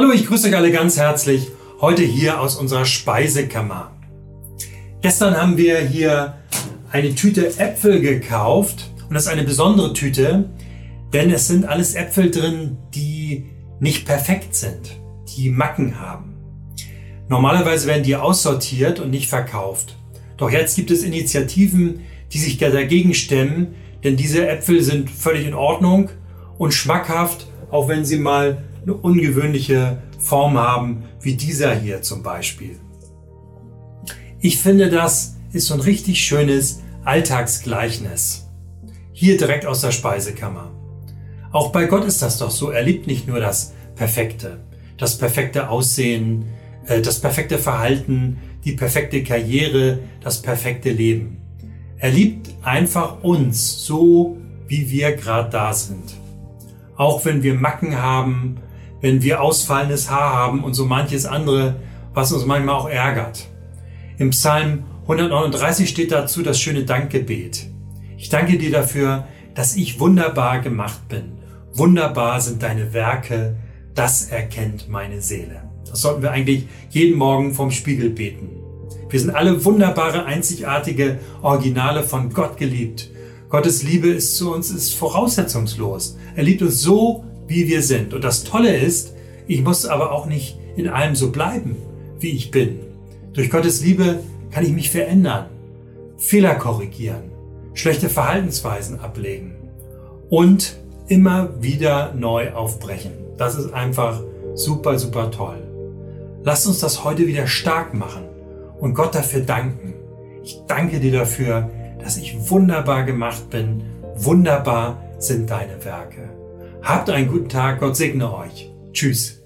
Hallo, ich grüße euch alle ganz herzlich. Heute hier aus unserer Speisekammer. Gestern haben wir hier eine Tüte Äpfel gekauft und das ist eine besondere Tüte, denn es sind alles Äpfel drin, die nicht perfekt sind, die Macken haben. Normalerweise werden die aussortiert und nicht verkauft. Doch jetzt gibt es Initiativen, die sich dagegen stemmen, denn diese Äpfel sind völlig in Ordnung und schmackhaft, auch wenn sie mal eine ungewöhnliche Form haben, wie dieser hier zum Beispiel. Ich finde, das ist so ein richtig schönes Alltagsgleichnis. Hier direkt aus der Speisekammer. Auch bei Gott ist das doch so. Er liebt nicht nur das Perfekte, das perfekte Aussehen, äh, das perfekte Verhalten, die perfekte Karriere, das perfekte Leben. Er liebt einfach uns so, wie wir gerade da sind. Auch wenn wir Macken haben, wenn wir ausfallendes Haar haben und so manches andere, was uns manchmal auch ärgert. Im Psalm 139 steht dazu das schöne Dankgebet. Ich danke dir dafür, dass ich wunderbar gemacht bin. Wunderbar sind deine Werke, das erkennt meine Seele. Das sollten wir eigentlich jeden Morgen vom Spiegel beten. Wir sind alle wunderbare, einzigartige Originale von Gott geliebt. Gottes Liebe ist zu uns ist voraussetzungslos. Er liebt uns so, wie wir sind. Und das Tolle ist, ich muss aber auch nicht in allem so bleiben, wie ich bin. Durch Gottes Liebe kann ich mich verändern, Fehler korrigieren, schlechte Verhaltensweisen ablegen und immer wieder neu aufbrechen. Das ist einfach super, super toll. Lasst uns das heute wieder stark machen und Gott dafür danken. Ich danke dir dafür, dass ich wunderbar gemacht bin. Wunderbar sind deine Werke. Habt einen guten Tag. Gott segne euch. Tschüss.